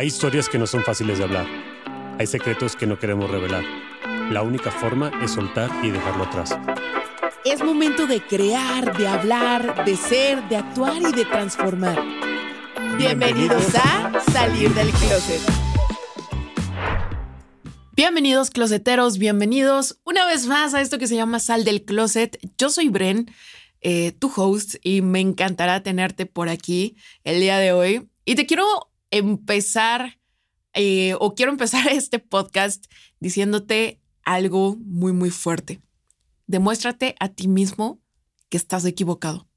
Hay historias que no son fáciles de hablar. Hay secretos que no queremos revelar. La única forma es soltar y dejarlo atrás. Es momento de crear, de hablar, de ser, de actuar y de transformar. Bienvenidos a Salir del Closet. Bienvenidos closeteros, bienvenidos una vez más a esto que se llama Sal del Closet. Yo soy Bren, eh, tu host, y me encantará tenerte por aquí el día de hoy. Y te quiero empezar eh, o quiero empezar este podcast diciéndote algo muy, muy fuerte. Demuéstrate a ti mismo que estás equivocado.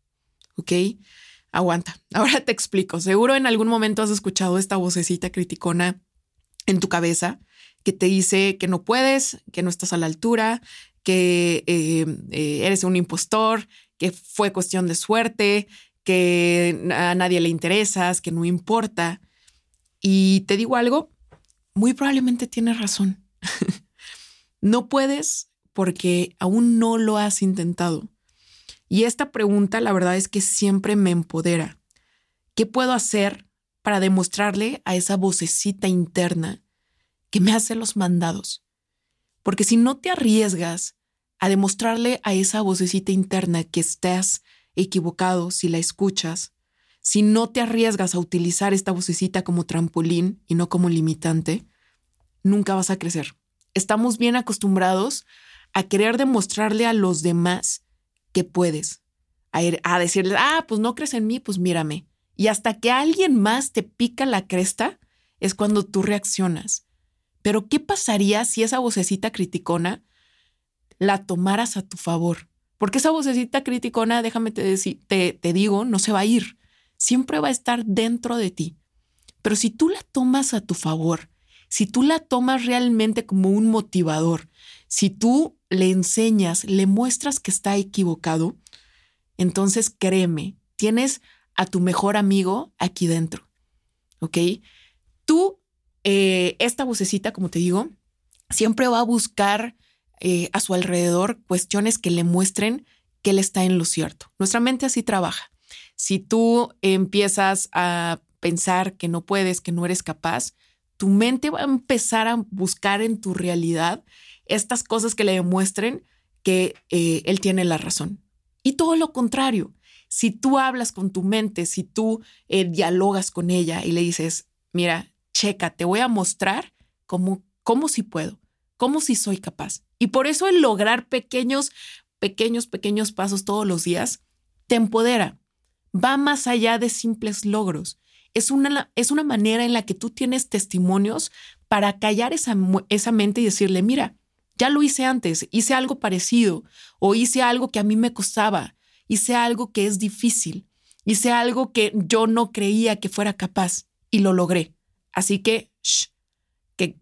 ¿Ok? Aguanta. Ahora te explico. Seguro en algún momento has escuchado esta vocecita criticona en tu cabeza que te dice que no puedes, que no estás a la altura, que eh, eh, eres un impostor, que fue cuestión de suerte, que a nadie le interesas, que no importa. Y te digo algo, muy probablemente tienes razón. no puedes porque aún no lo has intentado. Y esta pregunta, la verdad es que siempre me empodera. ¿Qué puedo hacer para demostrarle a esa vocecita interna que me hace los mandados? Porque si no te arriesgas a demostrarle a esa vocecita interna que estás equivocado si la escuchas, si no te arriesgas a utilizar esta vocecita como trampolín y no como limitante, nunca vas a crecer. Estamos bien acostumbrados a querer demostrarle a los demás que puedes, a, decirles, ah, pues no crees en mí, pues mírame. Y hasta que alguien más te pica la cresta, es cuando tú reaccionas. Pero ¿qué pasaría si esa vocecita criticona la tomaras a tu favor? Porque esa vocecita criticona, déjame te, te, te digo, no se va a ir siempre va a estar dentro de ti. Pero si tú la tomas a tu favor, si tú la tomas realmente como un motivador, si tú le enseñas, le muestras que está equivocado, entonces créeme, tienes a tu mejor amigo aquí dentro. ¿Ok? Tú, eh, esta vocecita, como te digo, siempre va a buscar eh, a su alrededor cuestiones que le muestren que él está en lo cierto. Nuestra mente así trabaja. Si tú empiezas a pensar que no puedes, que no eres capaz, tu mente va a empezar a buscar en tu realidad estas cosas que le demuestren que eh, él tiene la razón. Y todo lo contrario, si tú hablas con tu mente, si tú eh, dialogas con ella y le dices, mira, checa, te voy a mostrar cómo, cómo si puedo, cómo si soy capaz. Y por eso el lograr pequeños, pequeños, pequeños pasos todos los días te empodera va más allá de simples logros. Es una, es una manera en la que tú tienes testimonios para callar esa, esa mente y decirle, mira, ya lo hice antes, hice algo parecido o hice algo que a mí me costaba, hice algo que es difícil, hice algo que yo no creía que fuera capaz y lo logré. Así que, shh, que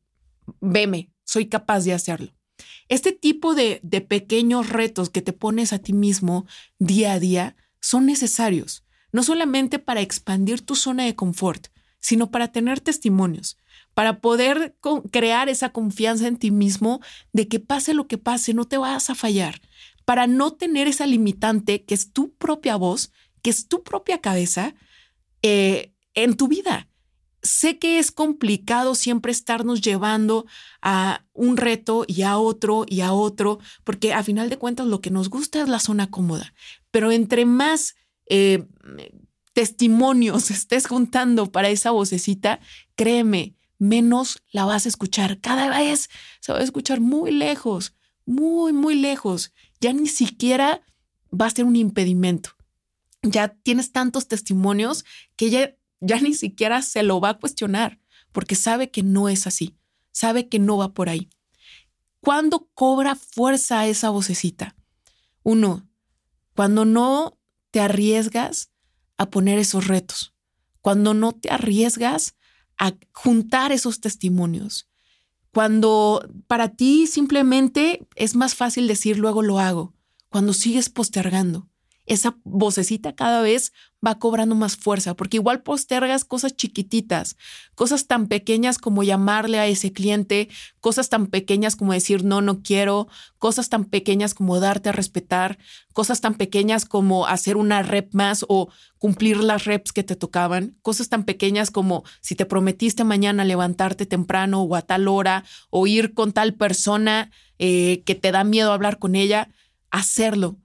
veme, soy capaz de hacerlo. Este tipo de, de pequeños retos que te pones a ti mismo día a día son necesarios, no solamente para expandir tu zona de confort, sino para tener testimonios, para poder crear esa confianza en ti mismo de que pase lo que pase, no te vas a fallar, para no tener esa limitante que es tu propia voz, que es tu propia cabeza eh, en tu vida. Sé que es complicado siempre estarnos llevando a un reto y a otro y a otro, porque a final de cuentas lo que nos gusta es la zona cómoda, pero entre más eh, testimonios estés juntando para esa vocecita, créeme, menos la vas a escuchar. Cada vez se va a escuchar muy lejos, muy, muy lejos. Ya ni siquiera va a ser un impedimento. Ya tienes tantos testimonios que ya, ya ni siquiera se lo va a cuestionar porque sabe que no es así, sabe que no va por ahí. ¿Cuándo cobra fuerza esa vocecita? Uno, cuando no te arriesgas a poner esos retos, cuando no te arriesgas a juntar esos testimonios, cuando para ti simplemente es más fácil decir luego lo hago, cuando sigues postergando. Esa vocecita cada vez va cobrando más fuerza, porque igual postergas cosas chiquititas, cosas tan pequeñas como llamarle a ese cliente, cosas tan pequeñas como decir no, no quiero, cosas tan pequeñas como darte a respetar, cosas tan pequeñas como hacer una rep más o cumplir las reps que te tocaban, cosas tan pequeñas como si te prometiste mañana levantarte temprano o a tal hora o ir con tal persona eh, que te da miedo hablar con ella, hacerlo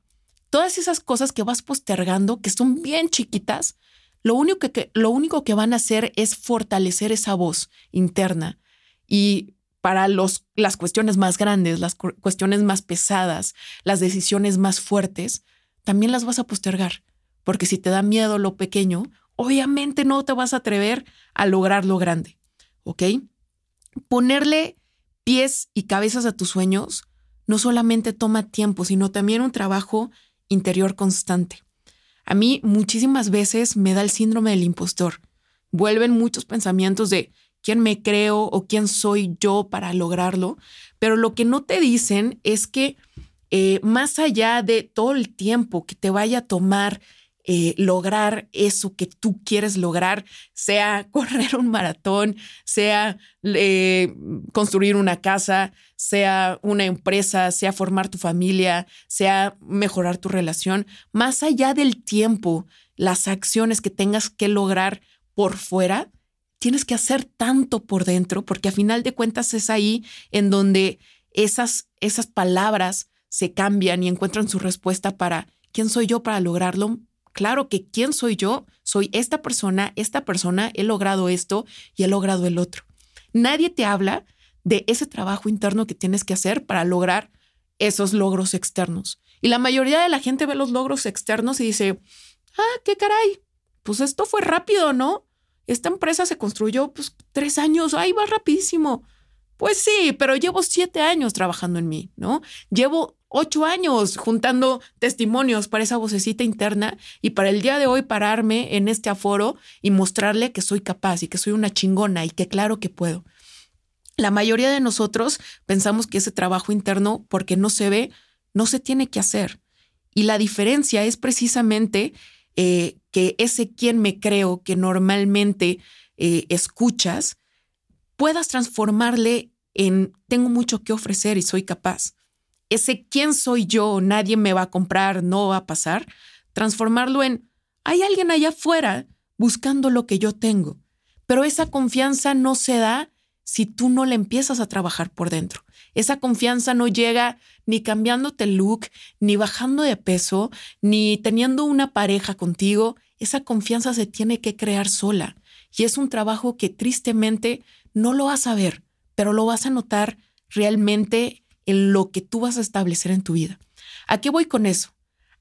todas esas cosas que vas postergando, que son bien chiquitas, lo único que, lo único que van a hacer es fortalecer esa voz interna. Y para los, las cuestiones más grandes, las cuestiones más pesadas, las decisiones más fuertes, también las vas a postergar. Porque si te da miedo lo pequeño, obviamente no te vas a atrever a lograr lo grande. ¿Ok? Ponerle pies y cabezas a tus sueños no solamente toma tiempo, sino también un trabajo interior constante. A mí muchísimas veces me da el síndrome del impostor. Vuelven muchos pensamientos de quién me creo o quién soy yo para lograrlo, pero lo que no te dicen es que eh, más allá de todo el tiempo que te vaya a tomar eh, lograr eso que tú quieres lograr, sea correr un maratón, sea eh, construir una casa, sea una empresa, sea formar tu familia, sea mejorar tu relación, más allá del tiempo, las acciones que tengas que lograr por fuera, tienes que hacer tanto por dentro, porque a final de cuentas es ahí en donde esas, esas palabras se cambian y encuentran su respuesta para quién soy yo para lograrlo, Claro que quién soy yo, soy esta persona, esta persona, he logrado esto y he logrado el otro. Nadie te habla de ese trabajo interno que tienes que hacer para lograr esos logros externos. Y la mayoría de la gente ve los logros externos y dice, ah, qué caray, pues esto fue rápido, ¿no? Esta empresa se construyó pues tres años, ahí va rapidísimo. Pues sí, pero llevo siete años trabajando en mí, ¿no? Llevo ocho años juntando testimonios para esa vocecita interna y para el día de hoy pararme en este aforo y mostrarle que soy capaz y que soy una chingona y que claro que puedo. La mayoría de nosotros pensamos que ese trabajo interno, porque no se ve, no se tiene que hacer. Y la diferencia es precisamente eh, que ese quien me creo que normalmente eh, escuchas, puedas transformarle en tengo mucho que ofrecer y soy capaz. Ese quién soy yo, nadie me va a comprar, no va a pasar, transformarlo en hay alguien allá afuera buscando lo que yo tengo. Pero esa confianza no se da si tú no le empiezas a trabajar por dentro. Esa confianza no llega ni cambiándote el look, ni bajando de peso, ni teniendo una pareja contigo. Esa confianza se tiene que crear sola. Y es un trabajo que tristemente no lo vas a ver, pero lo vas a notar realmente en lo que tú vas a establecer en tu vida. ¿A qué voy con eso?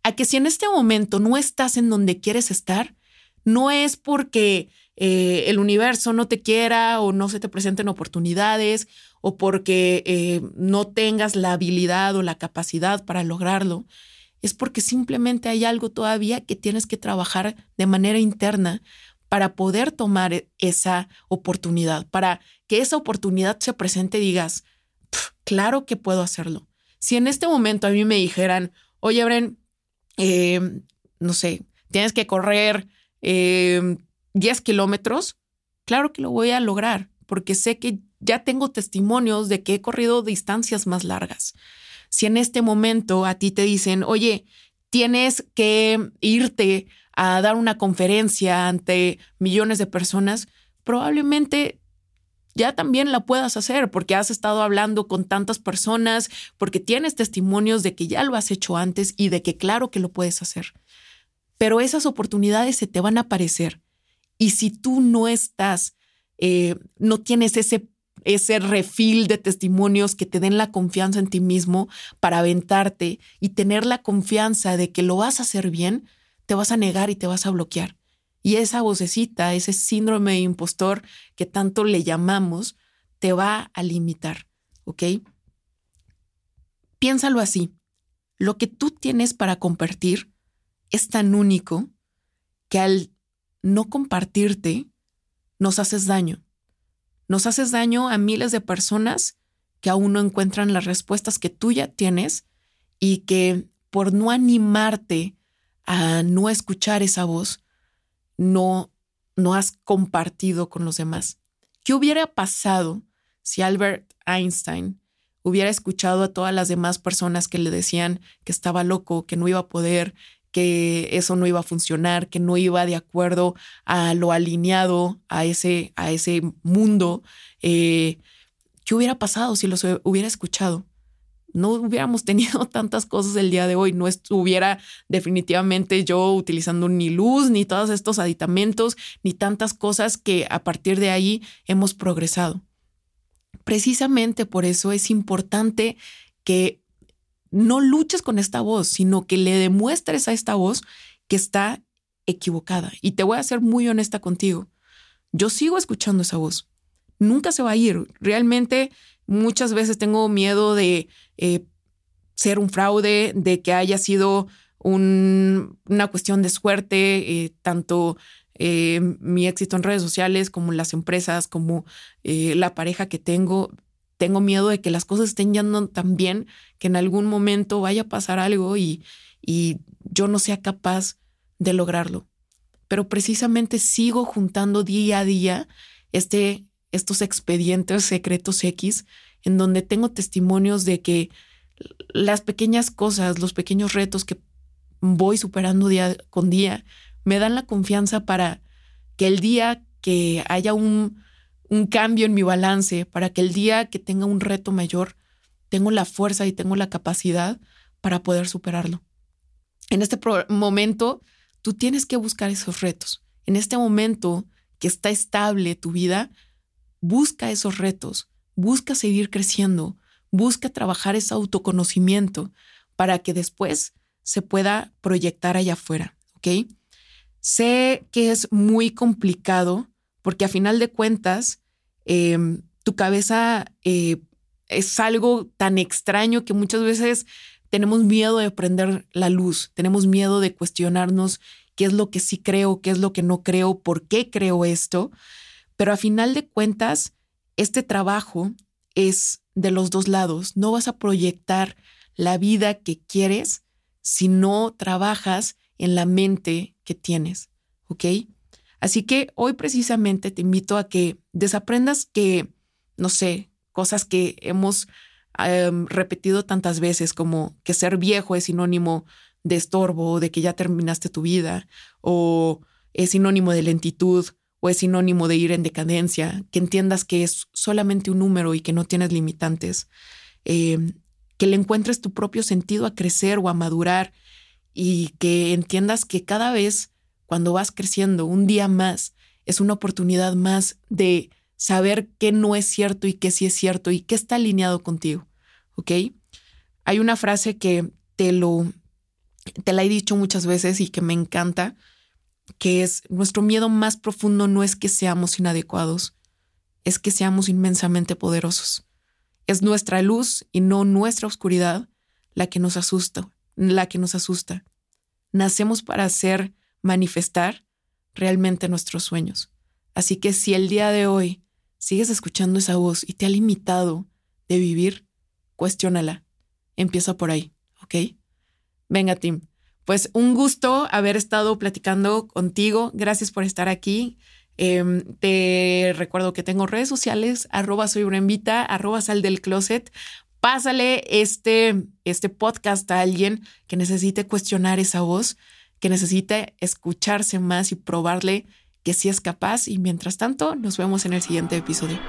A que si en este momento no estás en donde quieres estar, no es porque eh, el universo no te quiera o no se te presenten oportunidades o porque eh, no tengas la habilidad o la capacidad para lograrlo. Es porque simplemente hay algo todavía que tienes que trabajar de manera interna para poder tomar e-, esa oportunidad, para que esa oportunidad se presente y digas, claro que puedo hacerlo. Si en este momento a mí me dijeran, oye, Bren, eh, no sé, tienes que correr 10 eh, kilómetros, claro que lo voy a lograr, porque sé que ya tengo testimonios de que he corrido distancias más largas. Si en este momento a ti te dicen, oye, tienes que irte a dar una conferencia ante millones de personas, probablemente ya también la puedas hacer porque has estado hablando con tantas personas, porque tienes testimonios de que ya lo has hecho antes y de que claro que lo puedes hacer. Pero esas oportunidades se te van a aparecer. Y si tú no estás, eh, no tienes ese, ese refil de testimonios que te den la confianza en ti mismo para aventarte y tener la confianza de que lo vas a hacer bien, te vas a negar y te vas a bloquear. Y esa vocecita, ese síndrome de impostor que tanto le llamamos, te va a limitar, ¿ok? Piénsalo así. Lo que tú tienes para compartir es tan único que al no compartirte, nos haces daño. Nos haces daño a miles de personas que aún no encuentran las respuestas que tú ya tienes y que por no animarte a no escuchar esa voz, no, no has compartido con los demás. ¿Qué hubiera pasado si Albert Einstein hubiera escuchado a todas las demás personas que le decían que estaba loco, que no iba a poder, que eso no iba a funcionar, que no iba de acuerdo a lo alineado a ese, a ese mundo? Eh, ¿Qué hubiera pasado si los hubiera escuchado? No hubiéramos tenido tantas cosas el día de hoy, no estuviera definitivamente yo utilizando ni luz, ni todos estos aditamentos, ni tantas cosas que a partir de ahí hemos progresado. Precisamente por eso es importante que no luches con esta voz, sino que le demuestres a esta voz que está equivocada. Y te voy a ser muy honesta contigo. Yo sigo escuchando esa voz. Nunca se va a ir. Realmente Muchas veces tengo miedo de eh, ser un fraude, de que haya sido una cuestión de suerte, eh, tanto eh, mi éxito en redes sociales como las empresas, como la pareja que tengo. Tengo miedo de que las cosas estén yendo tan bien que en algún momento vaya a pasar algo y, y yo no sea capaz de lograrlo. Pero precisamente sigo juntando día a día este, estos expedientes secretos X en donde tengo testimonios de que las pequeñas cosas, los pequeños retos que voy superando día con día, me dan la confianza para que el día que haya un, un cambio en mi balance, para que el día que tenga un reto mayor, tengo la fuerza y tengo la capacidad para poder superarlo. En este momento, tú tienes que buscar esos retos. En este momento que está estable tu vida, busca esos retos, busca seguir creciendo, busca trabajar ese autoconocimiento para que después se pueda proyectar allá afuera, ¿ok? Sé que es muy complicado porque a final de cuentas em, tu cabeza eh, es algo tan extraño que muchas veces tenemos miedo de prender la luz, tenemos miedo de cuestionarnos qué es lo que sí creo, qué es lo que no creo, por qué creo esto, pero a final de cuentas este trabajo es de los dos lados. No vas a proyectar la vida que quieres si no trabajas en la mente que tienes, ¿ok? Así que hoy precisamente te invito a que desaprendas que, no sé, cosas que hemos em, repetido tantas veces como que ser viejo es sinónimo de estorbo, de que ya terminaste tu vida, o es sinónimo de lentitud, es sinónimo de ir en decadencia, que entiendas que es solamente un número y que no tienes limitantes, eh, que le encuentres tu propio sentido a crecer o a madurar y que entiendas que cada vez cuando vas creciendo un día más es una oportunidad más de saber qué no es cierto y qué sí es cierto y qué está alineado contigo. Hay una frase que te lo te la he dicho muchas veces y que me encanta, que es nuestro miedo más profundo no es que seamos inadecuados, es que seamos inmensamente poderosos. Es nuestra luz y no nuestra oscuridad la que nos asusta, la que nos asusta. Nacemos para hacer manifestar realmente nuestros sueños. Así que si el día de hoy sigues escuchando esa voz y te ha limitado de vivir, cuestiónala. Empieza por ahí, ¿ok? Venga, Tim. Pues un gusto haber estado platicando contigo. Gracias por estar aquí. Em, te recuerdo que tengo redes sociales, arroba soy arroba sal del closet. Pásale este, este podcast a alguien que necesite cuestionar esa voz, que necesite escucharse más y probarle que sí es capaz. Y mientras tanto, nos vemos en el siguiente episodio.